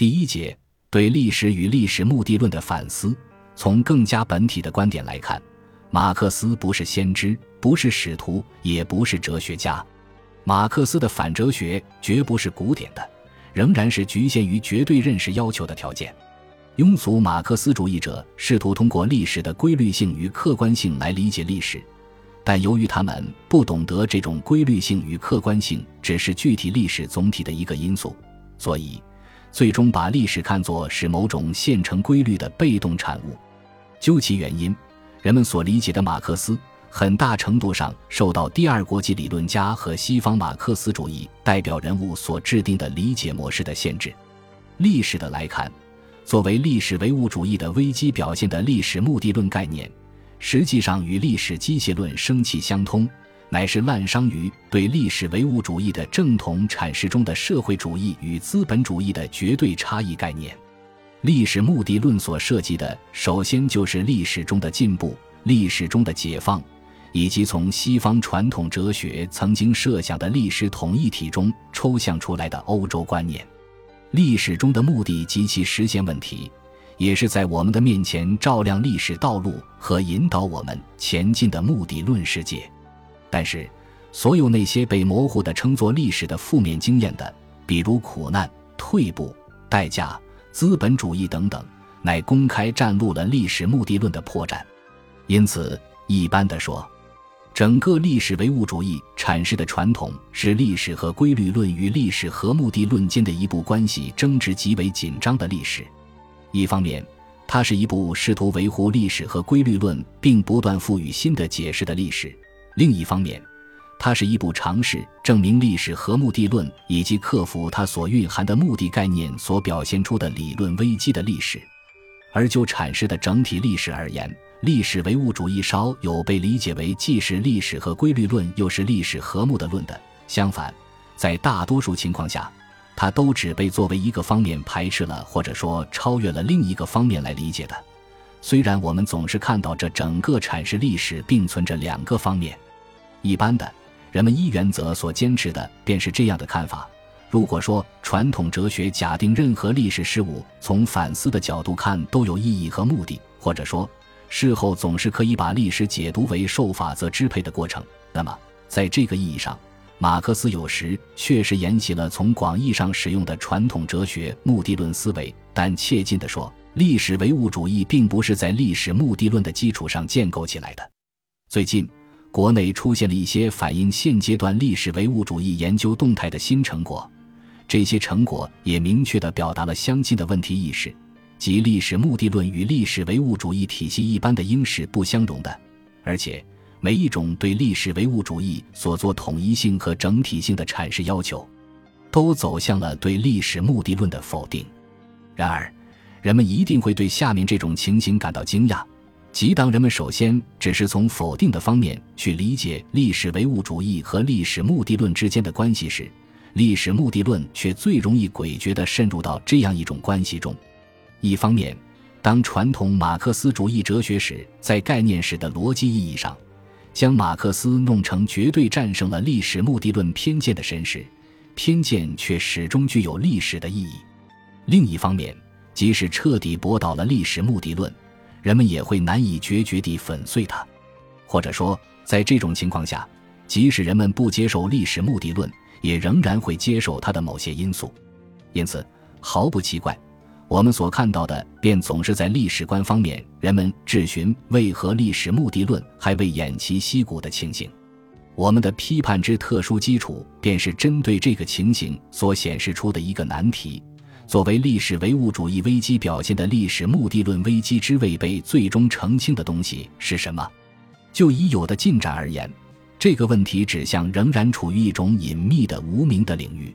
第一节对历史与历史目的论的反思。从更加本体的观点来看，马克思不是先知，不是使徒，也不是哲学家。马克思的反哲学绝不是古典的，仍然是局限于绝对认识要求的条件。庸俗马克思主义者试图通过历史的规律性与客观性来理解历史，但由于他们不懂得这种规律性与客观性只是具体历史总体的一个因素，所以最终把历史看作是某种现成规律的被动产物。究其原因，人们所理解的马克思很大程度上受到第二国际理论家和西方马克思主义代表人物所制定的理解模式的限制。历史的来看。作为历史唯物主义的危机表现的历史目的论概念，实际上与历史机械论生气相通，乃是滥觞于对历史唯物主义的正统阐释中的社会主义与资本主义的绝对差异概念。历史目的论所涉及的，首先就是历史中的进步、历史中的解放，以及从西方传统哲学曾经设想的历史统一体中抽象出来的欧洲观念。历史中的目的及其实现问题，也是在我们的面前照亮历史道路和引导我们前进的目的论世界。但是，所有那些被模糊的称作历史的负面经验的，比如苦难、退步、代价、资本主义等等，乃公开展露了历史目的论的破绽。因此，一般的说。整个历史唯物主义阐释的传统是历史和规律论与历史和目的论间的一部关系争执极为紧张的历史。一方面，它是一部试图维护历史和规律论并不断赋予新的解释的历史；另一方面，它是一部尝试证明历史和目的论以及克服它所蕴含的目的概念所表现出的理论危机的历史。而就阐释的整体历史而言，历史唯物主义稍有被理解为既是历史和规律论，又是历史和目的论的。相反，在大多数情况下，它都只被作为一个方面排斥了，或者说超越了另一个方面来理解的。虽然我们总是看到这整个阐释历史并存着两个方面，一般的人们依原则所坚持的便是这样的看法。如果说传统哲学假定任何历史事物从反思的角度看都有意义和目的，或者说。事后总是可以把历史解读为受法则支配的过程。那么，在这个意义上，马克思有时确实沿袭了从广义上使用的传统哲学目的论思维。但切近地说，历史唯物主义并不是在历史目的论的基础上建构起来的。最近，国内出现了一些反映现阶段历史唯物主义研究动态的新成果，这些成果也明确地表达了相近的问题意识。即历史目的论与历史唯物主义体系一般的应是不相容的，而且每一种对历史唯物主义所做统一性和整体性的阐释要求，都走向了对历史目的论的否定。然而，人们一定会对下面这种情形感到惊讶：即当人们首先只是从否定的方面去理解历史唯物主义和历史目的论之间的关系时，历史目的论却最容易诡谲地渗入到这样一种关系中。一方面，当传统马克思主义哲学史在概念史的逻辑意义上，将马克思弄成绝对战胜了历史目的论偏见的神时，偏见却始终具有历史的意义；另一方面，即使彻底驳倒了历史目的论，人们也会难以决绝地粉碎它。或者说，在这种情况下，即使人们不接受历史目的论，也仍然会接受它的某些因素。因此，毫不奇怪。我们所看到的，便总是在历史观方面，人们质询为何历史目的论还未偃旗息鼓的情形。我们的批判之特殊基础，便是针对这个情形所显示出的一个难题：作为历史唯物主义危机表现的历史目的论危机之未被最终澄清的东西是什么？就已有的进展而言，这个问题指向仍然处于一种隐秘的无名的领域。